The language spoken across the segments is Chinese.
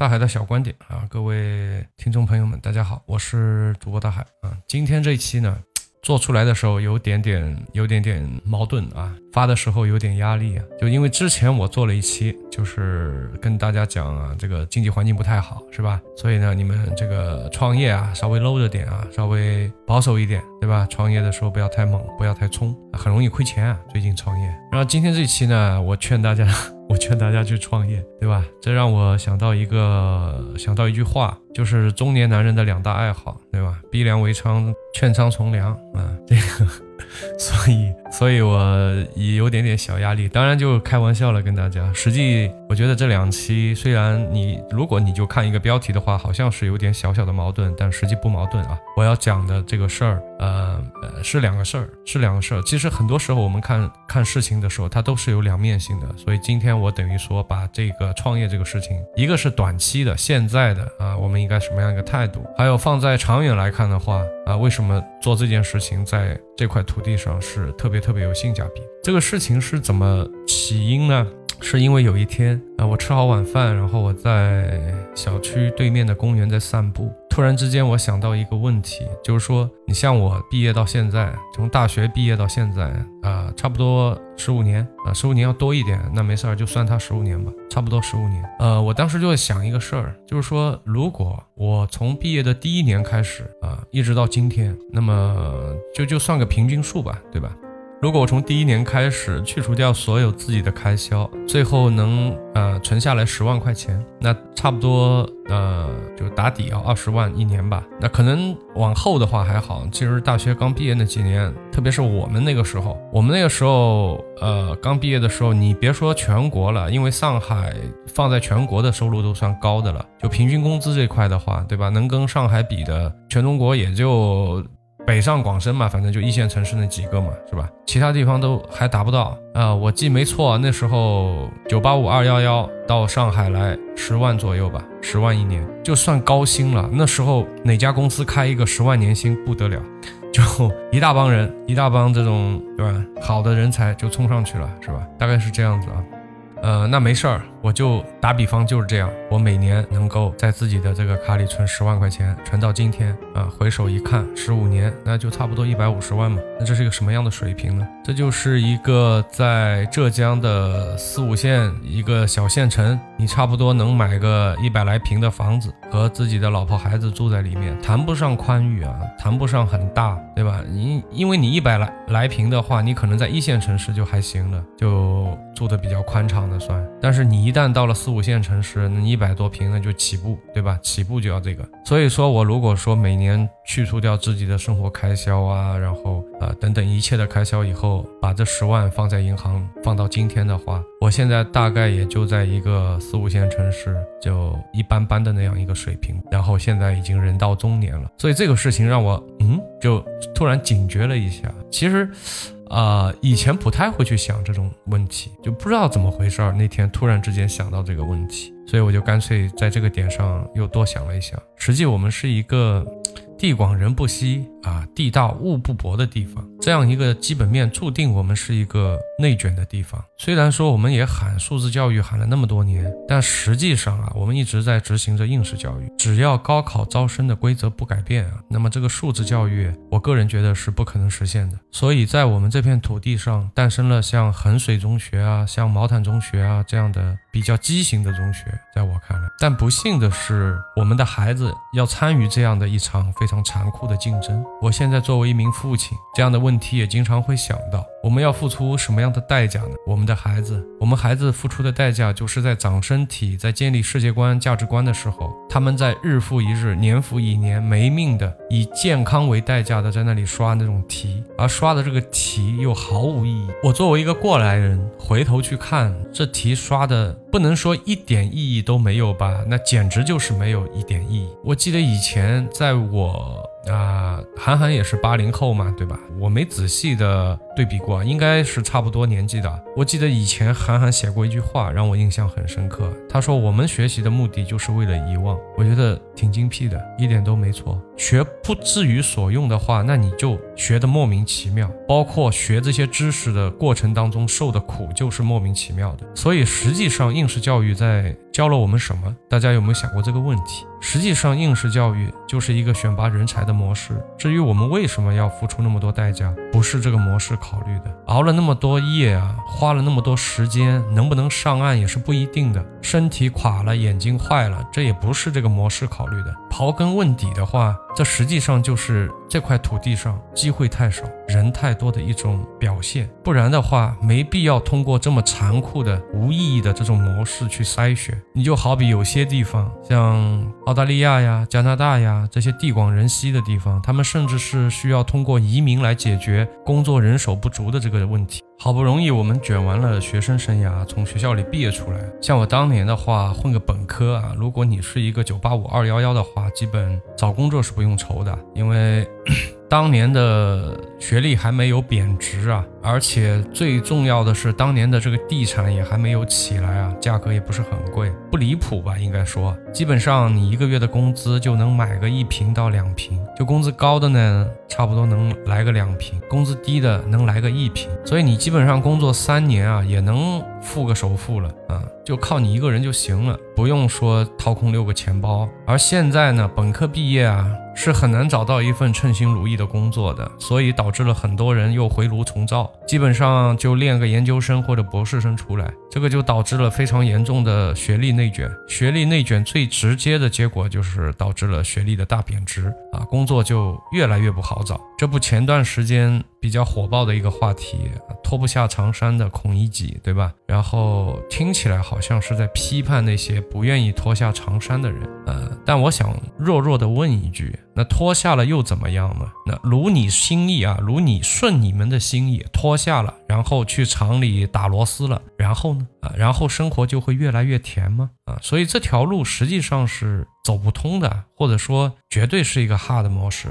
大海的小观点啊，各位听众朋友们，大家好，我是主播大海啊。今天这一期呢，做出来的时候有点点有点点矛盾啊，发的时候有点压力啊，就因为之前我做了一期，就是跟大家讲啊，这个经济环境不太好，是吧？所以呢，你们这个创业啊，稍微搂着点啊，稍微保守一点，对吧？创业的时候不要太猛，不要太冲，很容易亏钱啊。最近创业，然后今天这一期呢，我劝大家。我劝大家去创业，对吧？这让我想到一个，想到一句话，就是中年男人的两大爱好，对吧？逼良为娼，劝娼从良啊，这个。所以，所以我也有点点小压力，当然就开玩笑了，跟大家。实际我觉得这两期虽然你如果你就看一个标题的话，好像是有点小小的矛盾，但实际不矛盾啊。我要讲的这个事儿，呃呃，是两个事儿，是两个事儿。其实很多时候我们看看事情的时候，它都是有两面性的。所以今天我等于说把这个创业这个事情，一个是短期的、现在的啊，我们应该什么样一个态度？还有放在长远来看的话啊，为什么做这件事情在这块土地上是特别特别有性价比。这个事情是怎么起因呢？是因为有一天啊，我吃好晚饭，然后我在小区对面的公园在散步。突然之间，我想到一个问题，就是说，你像我毕业到现在，从大学毕业到现在啊，差不多十五年啊，十五年要多一点，那没事儿，就算他十五年吧，差不多十五年。呃，我当时就在想一个事儿，就是说，如果我从毕业的第一年开始啊，一直到今天，那么就就算个平均数吧，对吧？如果我从第一年开始去除掉所有自己的开销，最后能呃存下来十万块钱，那差不多呃就打底要二十万一年吧。那可能往后的话还好，其实大学刚毕业那几年，特别是我们那个时候，我们那个时候呃刚毕业的时候，你别说全国了，因为上海放在全国的收入都算高的了，就平均工资这块的话，对吧？能跟上海比的，全中国也就。北上广深嘛，反正就一线城市那几个嘛，是吧？其他地方都还达不到啊。我记没错，那时候九八五二幺幺到上海来十万左右吧，十万一年就算高薪了。那时候哪家公司开一个十万年薪不得了，就一大帮人，一大帮这种对吧？好的人才就冲上去了，是吧？大概是这样子啊。呃，那没事儿。我就打比方就是这样，我每年能够在自己的这个卡里存十万块钱，存到今天啊，回首一看，十五年，那就差不多一百五十万嘛。那这是一个什么样的水平呢？这就是一个在浙江的四五线一个小县城，你差不多能买个一百来平的房子，和自己的老婆孩子住在里面，谈不上宽裕啊，谈不上很大，对吧？你因为你一百来来平的话，你可能在一线城市就还行了，就住的比较宽敞的算，但是你。一旦到了四五线城市，那一百多平那就起步，对吧？起步就要这个。所以说我如果说每年去除掉自己的生活开销啊，然后啊等等一切的开销以后，把这十万放在银行，放到今天的话，我现在大概也就在一个四五线城市就一般般的那样一个水平。然后现在已经人到中年了，所以这个事情让我嗯，就突然警觉了一下。其实。啊，以前不太会去想这种问题，就不知道怎么回事儿。那天突然之间想到这个问题，所以我就干脆在这个点上又多想了一想。实际我们是一个地广人不稀啊，地大物不博的地方。这样一个基本面，注定我们是一个内卷的地方。虽然说我们也喊素质教育喊了那么多年，但实际上啊，我们一直在执行着应试教育。只要高考招生的规则不改变啊，那么这个素质教育，我个人觉得是不可能实现的。所以在我们这片土地上，诞生了像衡水中学啊、像毛坦中学啊这样的比较畸形的中学，在我看来。但不幸的是，我们的孩子要参与这样的一场非常残酷的竞争。我现在作为一名父亲，这样的问。题也经常会想到，我们要付出什么样的代价呢？我们的孩子，我们孩子付出的代价，就是在长身体、在建立世界观、价值观的时候，他们在日复一日、年复一年没命的以健康为代价的在那里刷那种题，而刷的这个题又毫无意义。我作为一个过来人，回头去看这题刷的，不能说一点意义都没有吧？那简直就是没有一点意义。我记得以前在我。啊，韩寒也是八零后嘛，对吧？我没仔细的对比过，应该是差不多年纪的。我记得以前韩寒写过一句话，让我印象很深刻。他说：“我们学习的目的就是为了遗忘。”我觉得挺精辟的，一点都没错。学不至于所用的话，那你就学的莫名其妙。包括学这些知识的过程当中受的苦，就是莫名其妙的。所以实际上，应试教育在教了我们什么？大家有没有想过这个问题？实际上，应试教育就是一个选拔人才的模式。至于我们为什么要付出那么多代价，不是这个模式考虑的。熬了那么多夜啊，花了那么多时间，能不能上岸也是不一定的。身体垮了，眼睛坏了，这也不是这个模式考虑的。刨根问底的话，这实际上就是这块土地上机会太少，人太多的一种表现。不然的话，没必要通过这么残酷的、无意义的这种模式去筛选。你就好比有些地方，像。澳大利亚呀，加拿大呀，这些地广人稀的地方，他们甚至是需要通过移民来解决工作人手不足的这个问题。好不容易我们卷完了学生生涯，从学校里毕业出来，像我当年的话，混个本科啊，如果你是一个九八五二幺幺的话，基本找工作是不用愁的，因为。当年的学历还没有贬值啊，而且最重要的是，当年的这个地产也还没有起来啊，价格也不是很贵，不离谱吧？应该说，基本上你一个月的工资就能买个一平到两平，就工资高的呢，差不多能来个两平，工资低的能来个一平，所以你基本上工作三年啊，也能付个首付了啊，就靠你一个人就行了，不用说掏空六个钱包。而现在呢，本科毕业啊。是很难找到一份称心如意的工作的，所以导导致了很多人又回炉重造，基本上就练个研究生或者博士生出来，这个就导致了非常严重的学历内卷。学历内卷最直接的结果就是导致了学历的大贬值啊，工作就越来越不好找。这不前段时间比较火爆的一个话题，脱不下长衫的孔乙己，对吧？然后听起来好像是在批判那些不愿意脱下长衫的人，呃，但我想弱弱的问一句。那脱下了又怎么样呢？那如你心意啊，如你顺你们的心意脱下了，然后去厂里打螺丝了，然后呢？啊，然后生活就会越来越甜吗？啊，所以这条路实际上是走不通的，或者说绝对是一个 hard 模式。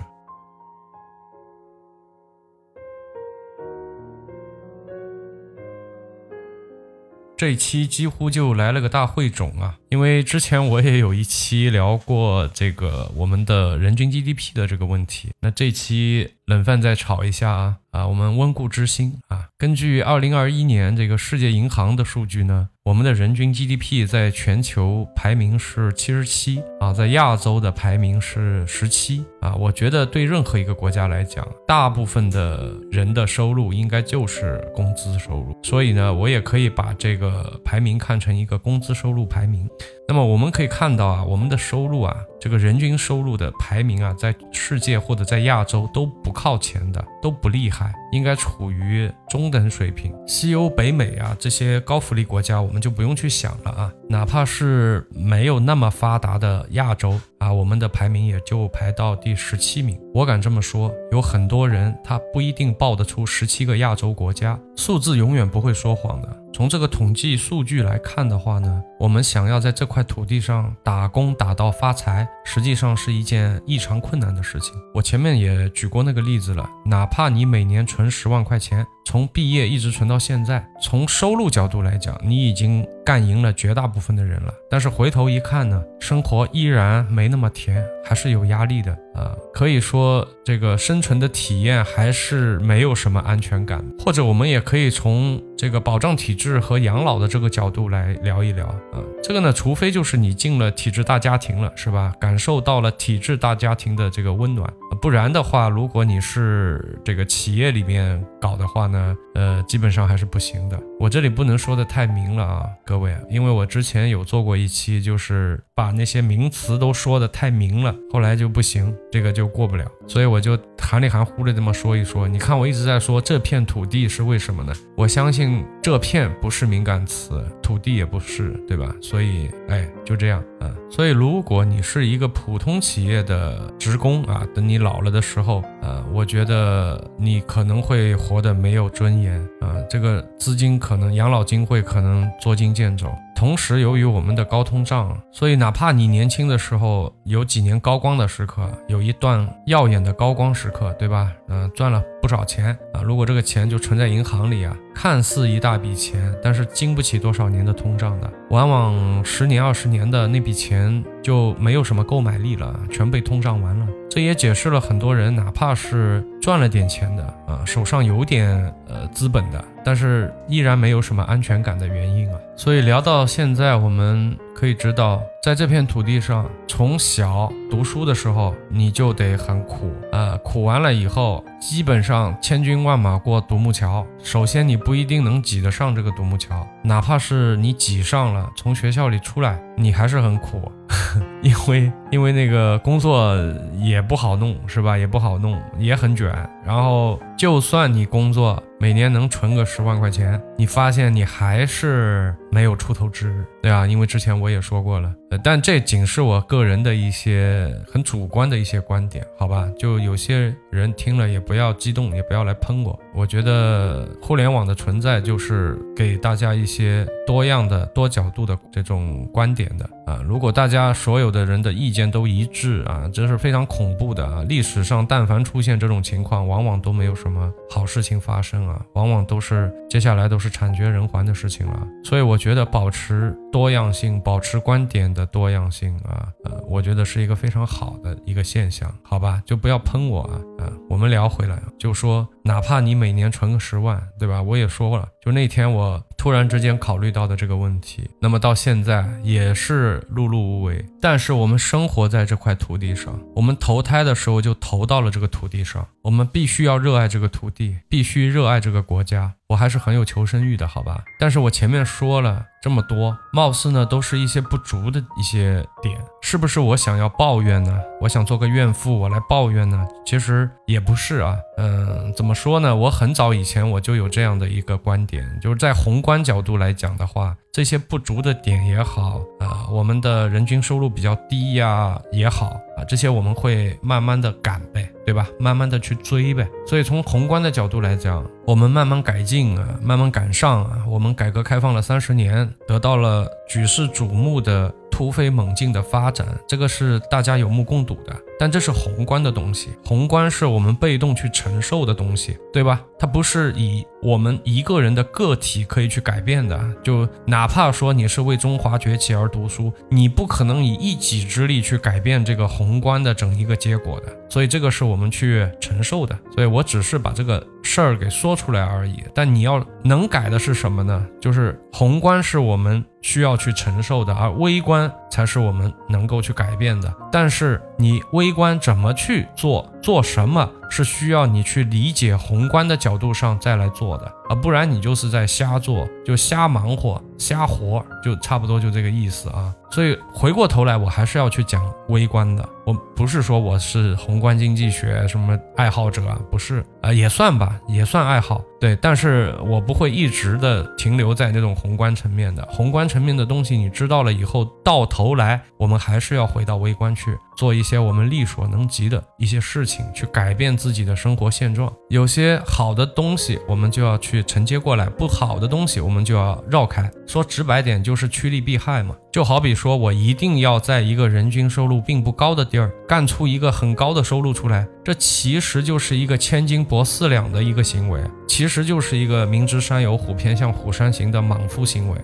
这一期几乎就来了个大汇总啊，因为之前我也有一期聊过这个我们的人均 GDP 的这个问题，那这期冷饭再炒一下啊啊，我们温故知新啊，根据二零二一年这个世界银行的数据呢。我们的人均 GDP 在全球排名是七十七啊，在亚洲的排名是十七。啊。我觉得对任何一个国家来讲，大部分的人的收入应该就是工资收入，所以呢，我也可以把这个排名看成一个工资收入排名。那么我们可以看到啊，我们的收入啊，这个人均收入的排名啊，在世界或者在亚洲都不靠前的，都不厉害，应该处于中等水平。西欧、北美啊这些高福利国家，我们就不用去想了啊。哪怕是没有那么发达的亚洲啊，我们的排名也就排到第十七名。我敢这么说，有很多人他不一定报得出十七个亚洲国家，数字永远不会说谎的。从这个统计数据来看的话呢，我们想要在这块土地上打工打到发财，实际上是一件异常困难的事情。我前面也举过那个例子了，哪怕你每年存十万块钱。从毕业一直存到现在，从收入角度来讲，你已经干赢了绝大部分的人了。但是回头一看呢，生活依然没那么甜，还是有压力的啊。可以说，这个生存的体验还是没有什么安全感。或者，我们也可以从这个保障体制和养老的这个角度来聊一聊啊。这个呢，除非就是你进了体制大家庭了，是吧？感受到了体制大家庭的这个温暖，不然的话，如果你是这个企业里面搞的话呢？呃，基本上还是不行的。我这里不能说的太明了啊，各位，因为我之前有做过一期，就是把那些名词都说的太明了，后来就不行，这个就过不了，所以我就含里含糊的这么说一说。你看我一直在说这片土地是为什么呢？我相信这片不是敏感词，土地也不是，对吧？所以，哎，就这样啊。所以，如果你是一个普通企业的职工啊，等你老了的时候，呃，我觉得你可能会活得没有尊严啊，这个资金可能养老金会可能捉襟见肘。同时，由于我们的高通胀，所以哪怕你年轻的时候有几年高光的时刻，有一段耀眼的高光时刻，对吧？嗯，赚了不少钱啊。如果这个钱就存在银行里啊，看似一大笔钱，但是经不起多少年的通胀的，往往十年、二十年的那笔钱就没有什么购买力了，全被通胀完了。这也解释了很多人哪怕是赚了点钱的啊，手上有点呃资本的，但是依然没有什么安全感的原因啊。所以聊到现在，我们可以知道，在这片土地上，从小读书的时候你就得很苦，呃，苦完了以后，基本上千军万马过独木桥，首先你不一定能挤得上这个独木桥，哪怕是你挤上了，从学校里出来，你还是很苦，因为因为那个工作也不好弄，是吧？也不好弄，也很卷，然后就算你工作。每年能存个十万块钱，你发现你还是没有出头之日，对啊，因为之前我也说过了，呃，但这仅是我个人的一些很主观的一些观点，好吧？就有些人听了也不要激动，也不要来喷我。我觉得互联网的存在就是给大家一些多样的、多角度的这种观点的啊。如果大家所有的人的意见都一致啊，这是非常恐怖的啊。历史上但凡出现这种情况，往往都没有什么好事情发生。啊，往往都是接下来都是惨绝人寰的事情了，所以我觉得保持多样性，保持观点的多样性啊，呃，我觉得是一个非常好的一个现象，好吧，就不要喷我啊，啊，我们聊回来，就说哪怕你每年存个十万，对吧？我也说过了，就那天我。突然之间考虑到的这个问题，那么到现在也是碌碌无为。但是我们生活在这块土地上，我们投胎的时候就投到了这个土地上，我们必须要热爱这个土地，必须热爱这个国家。我还是很有求生欲的，好吧？但是我前面说了这么多，貌似呢都是一些不足的一些点，是不是我想要抱怨呢？我想做个怨妇，我来抱怨呢？其实也不是啊，嗯，怎么说呢？我很早以前我就有这样的一个观点，就是在宏观角度来讲的话。这些不足的点也好啊，我们的人均收入比较低呀也好啊，这些我们会慢慢的赶呗，对吧？慢慢的去追呗。所以从宏观的角度来讲，我们慢慢改进啊，慢慢赶上啊。我们改革开放了三十年，得到了举世瞩目的突飞猛进的发展，这个是大家有目共睹的。但这是宏观的东西，宏观是我们被动去承受的东西，对吧？它不是以我们一个人的个体可以去改变的。就哪怕说你是为中华崛起而读书，你不可能以一己之力去改变这个宏观的整一个结果的。所以这个是我们去承受的。所以我只是把这个事儿给说出来而已。但你要能改的是什么呢？就是宏观是我们。需要去承受的，而微观才是我们能够去改变的。但是你微观怎么去做，做什么？是需要你去理解宏观的角度上再来做的啊，不然你就是在瞎做，就瞎忙活、瞎活，就差不多就这个意思啊。所以回过头来，我还是要去讲微观的。我不是说我是宏观经济学什么爱好者啊，不是啊，也算吧，也算爱好。对，但是我不会一直的停留在那种宏观层面的。宏观层面的东西你知道了以后，到头来我们还是要回到微观去。做一些我们力所能及的一些事情，去改变自己的生活现状。有些好的东西，我们就要去承接过来；不好的东西，我们就要绕开。说直白点，就是趋利避害嘛。就好比说我一定要在一个人均收入并不高的地儿干出一个很高的收入出来，这其实就是一个千金博四两的一个行为，其实就是一个明知山有虎，偏向虎山行的莽夫行为。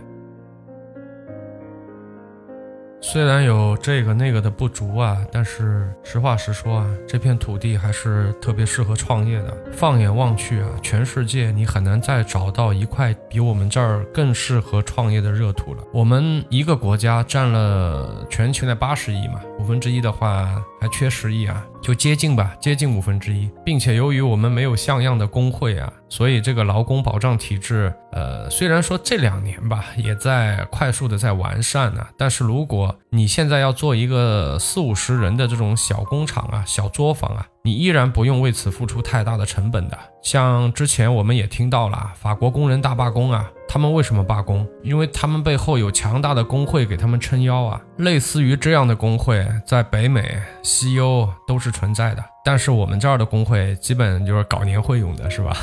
虽然有这个那个的不足啊，但是实话实说啊，这片土地还是特别适合创业的。放眼望去啊，全世界你很难再找到一块比我们这儿更适合创业的热土了。我们一个国家占了全球的八十亿嘛，五分之一的话还缺十亿啊。就接近吧，接近五分之一，并且由于我们没有像样的工会啊，所以这个劳工保障体制，呃，虽然说这两年吧，也在快速的在完善呢，但是如果你现在要做一个四五十人的这种小工厂啊、小作坊啊，你依然不用为此付出太大的成本的。像之前我们也听到了法国工人大罢工啊。他们为什么罢工？因为他们背后有强大的工会给他们撑腰啊！类似于这样的工会，在北美、西欧都是存在的。但是我们这儿的工会基本就是搞年会用的，是吧？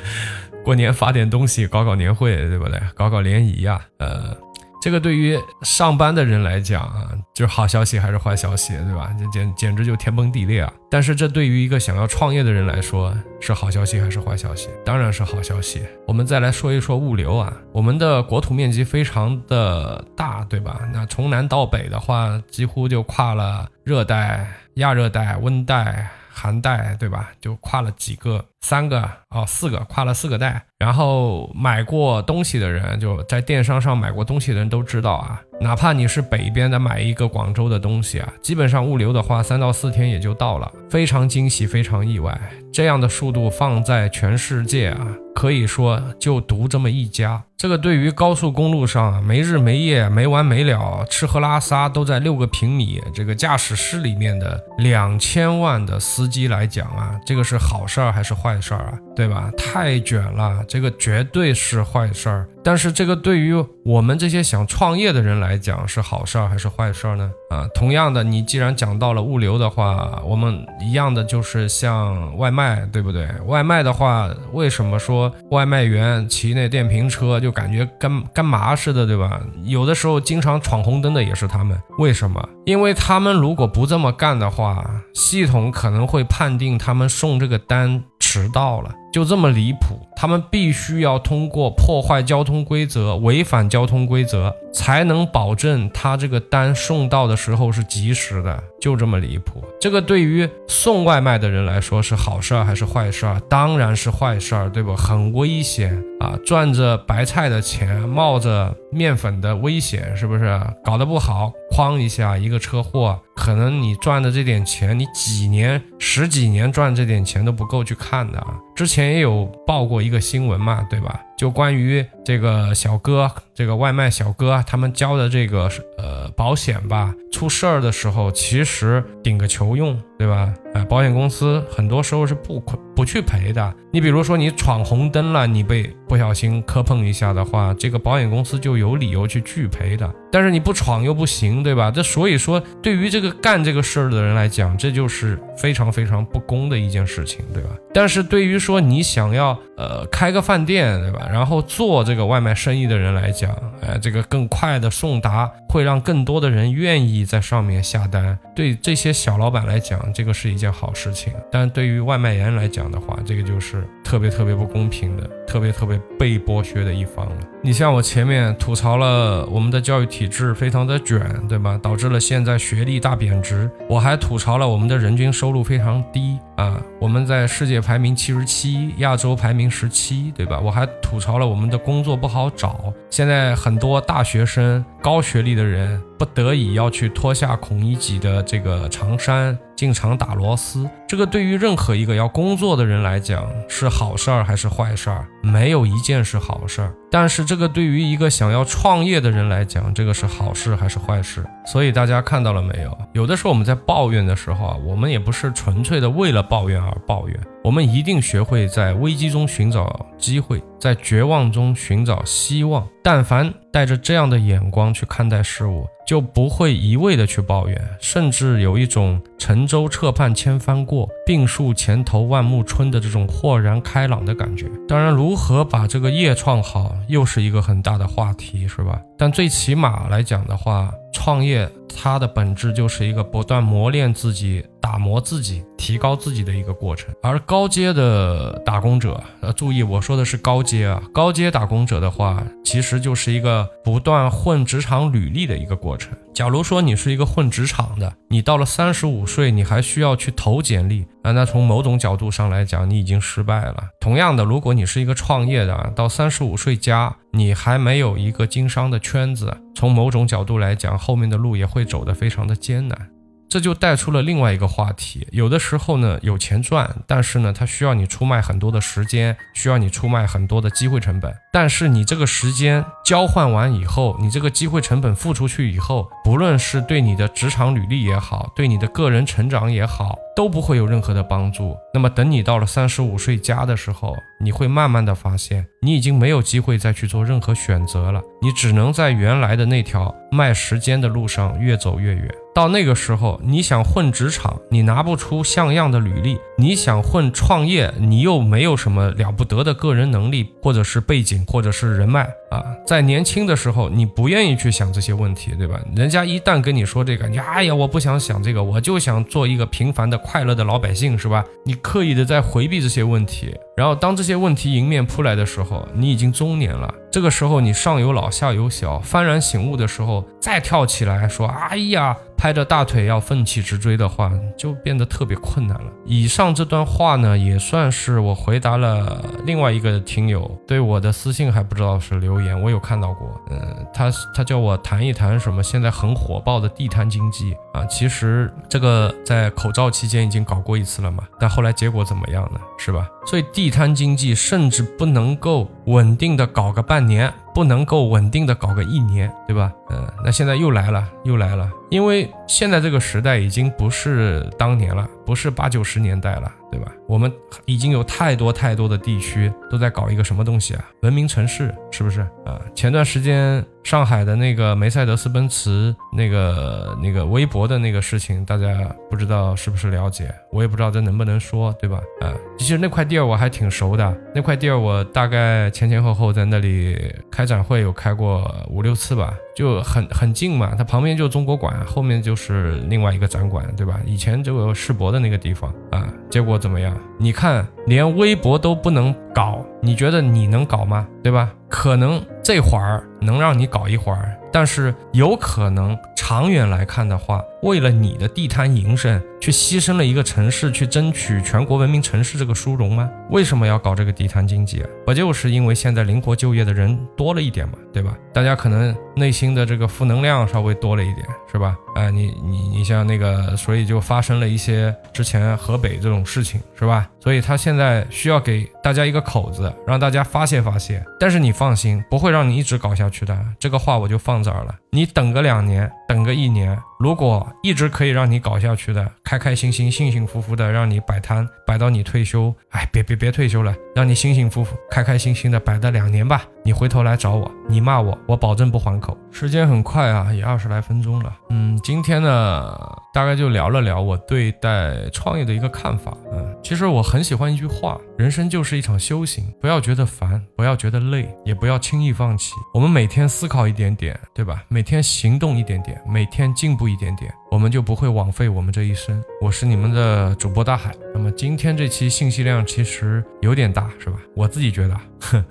过年发点东西，搞搞年会，对不对？搞搞联谊呀，呃。这个对于上班的人来讲啊，就是好消息还是坏消息，对吧？这简简直就天崩地裂啊！但是这对于一个想要创业的人来说，是好消息还是坏消息？当然是好消息。我们再来说一说物流啊，我们的国土面积非常的大，对吧？那从南到北的话，几乎就跨了。热带、亚热带、温带。寒带对吧？就跨了几个，三个哦，四个，跨了四个带。然后买过东西的人，就在电商上买过东西的人都知道啊。哪怕你是北边的买一个广州的东西啊，基本上物流的话，三到四天也就到了，非常惊喜，非常意外。这样的速度放在全世界啊，可以说就独这么一家。这个对于高速公路上没日没夜、没完没了、吃喝拉撒都在六个平米这个驾驶室里面的两千万的司机来讲啊，这个是好事儿还是坏事儿啊？对吧？太卷了，这个绝对是坏事儿。但是这个对于我们这些想创业的人来讲是好事儿还是坏事儿呢？啊，同样的，你既然讲到了物流的话，我们一样的就是像外卖，对不对？外卖的话，为什么说外卖员骑那电瓶车就感觉干干嘛似的，对吧？有的时候经常闯红灯的也是他们，为什么？因为他们如果不这么干的话，系统可能会判定他们送这个单迟到了。就这么离谱，他们必须要通过破坏交通规则、违反交通规则，才能保证他这个单送到的时候是及时的。就这么离谱，这个对于送外卖的人来说是好事儿还是坏事儿？当然是坏事儿，对不？很危险啊，赚着白菜的钱，冒着面粉的危险，是不是？搞得不好，哐一下一个车祸，可能你赚的这点钱，你几年、十几年赚这点钱都不够去看的啊。之前也有报过一个新闻嘛，对吧？就关于这个小哥，这个外卖小哥，他们交的这个呃保险吧，出事儿的时候，其实顶个球用。对吧？哎，保险公司很多时候是不不去赔的。你比如说你闯红灯了，你被不小心磕碰一下的话，这个保险公司就有理由去拒赔的。但是你不闯又不行，对吧？这所以说，对于这个干这个事儿的人来讲，这就是非常非常不公的一件事情，对吧？但是对于说你想要呃开个饭店，对吧？然后做这个外卖生意的人来讲，哎，这个更快的送达会让更多的人愿意在上面下单。对这些小老板来讲，这个是一件好事情，但对于外卖员来讲的话，这个就是特别特别不公平的，特别特别被剥削的一方了。你像我前面吐槽了我们的教育体制非常的卷，对吧？导致了现在学历大贬值。我还吐槽了我们的人均收入非常低啊，我们在世界排名七十七，亚洲排名十七，对吧？我还吐槽了我们的工作不好找，现在很多大学生、高学历的人不得已要去脱下孔乙己的这个长衫。进厂打螺丝，这个对于任何一个要工作的人来讲是好事儿还是坏事儿？没有一件是好事儿。但是这个对于一个想要创业的人来讲，这个是好事还是坏事？所以大家看到了没有？有的时候我们在抱怨的时候啊，我们也不是纯粹的为了抱怨而抱怨，我们一定学会在危机中寻找机会，在绝望中寻找希望。但凡带着这样的眼光去看待事物。就不会一味的去抱怨，甚至有一种沉舟侧畔千帆过，病树前头万木春的这种豁然开朗的感觉。当然，如何把这个业创好，又是一个很大的话题，是吧？但最起码来讲的话，创业它的本质就是一个不断磨练自己。打磨自己、提高自己的一个过程，而高阶的打工者，呃，注意我说的是高阶啊，高阶打工者的话，其实就是一个不断混职场履历的一个过程。假如说你是一个混职场的，你到了三十五岁，你还需要去投简历啊，那从某种角度上来讲，你已经失败了。同样的，如果你是一个创业的，到三十五岁加，你还没有一个经商的圈子，从某种角度来讲，后面的路也会走得非常的艰难。这就带出了另外一个话题，有的时候呢有钱赚，但是呢它需要你出卖很多的时间，需要你出卖很多的机会成本。但是你这个时间交换完以后，你这个机会成本付出去以后，不论是对你的职场履历也好，对你的个人成长也好，都不会有任何的帮助。那么等你到了三十五岁加的时候，你会慢慢的发现，你已经没有机会再去做任何选择了，你只能在原来的那条卖时间的路上越走越远。到那个时候，你想混职场，你拿不出像样的履历；你想混创业，你又没有什么了不得的个人能力，或者是背景，或者是人脉啊。在年轻的时候，你不愿意去想这些问题，对吧？人家他一旦跟你说这个，你哎呀，我不想想这个，我就想做一个平凡的、快乐的老百姓，是吧？你刻意的在回避这些问题，然后当这些问题迎面扑来的时候，你已经中年了。这个时候，你上有老下有小，幡然醒悟的时候，再跳起来说：“哎呀，拍着大腿要奋起直追的话，就变得特别困难了。以上这段话呢，也算是我回答了另外一个听友对我的私信，还不知道是留言，我有看到过。嗯，他他叫我谈一谈什么现在很火爆的地摊经济啊。其实这个在口罩期间已经搞过一次了嘛，但后来结果怎么样呢？是吧？所以地摊经济甚至不能够稳定的搞个半年。不能够稳定的搞个一年，对吧？嗯，那现在又来了，又来了，因为现在这个时代已经不是当年了，不是八九十年代了，对吧？我们已经有太多太多的地区都在搞一个什么东西啊？文明城市，是不是啊？前段时间上海的那个梅赛德斯奔驰那个那个微博的那个事情，大家不知道是不是了解？我也不知道这能不能说，对吧？啊，其实那块地儿我还挺熟的，那块地儿我大概前前后后在那里开展会有开过五六次吧。就很很近嘛，它旁边就是中国馆，后面就是另外一个展馆，对吧？以前就有世博的那个地方啊，结果怎么样？你看，连微博都不能搞，你觉得你能搞吗？对吧？可能这会儿能让你搞一会儿，但是有可能长远来看的话，为了你的地摊营生，去牺牲了一个城市，去争取全国文明城市这个殊荣吗？为什么要搞这个地摊经济啊？不就是因为现在灵活就业的人多了一点嘛，对吧？大家可能内心的这个负能量稍微多了一点，是吧？啊，你你你像那个，所以就发生了一些之前河北这种事情，是吧？所以他现在需要给大家一个口子，让大家发泄发泄。但是你放心，不会让你一直搞下去的。这个话我就放这儿了。你等个两年，等个一年，如果一直可以让你搞下去的，开开心心、幸幸福福的让你摆摊摆到你退休，哎，别别别退休了，让你幸幸福福、开开心心的摆到两年吧。你回头来找我，你骂我，我保证不还口。时间很快啊，也二十来分钟了。嗯，今天呢，大概就聊了聊我对待创业的一个看法。嗯，其实我很喜欢一句话：人生就是一场修行，不要觉得烦，不要觉得累，也不要轻易放弃。我们每天思考一点点，对吧？每天行动一点点，每天进步一点点，我们就不会枉费我们这一生。我是你们的主播大海。那么今天这期信息量其实有点大，是吧？我自己觉得，哼。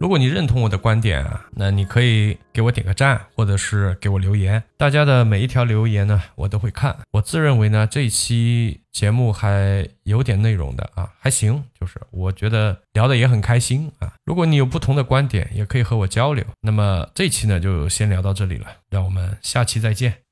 如果你认同我的观点啊，那你可以给我点个赞，或者是给我留言。大家的每一条留言呢，我都会看。我自认为呢，这一期节目还有点内容的啊，还行，就是我觉得聊的也很开心啊。如果你有不同的观点，也可以和我交流。那么这期呢，就先聊到这里了，让我们下期再见。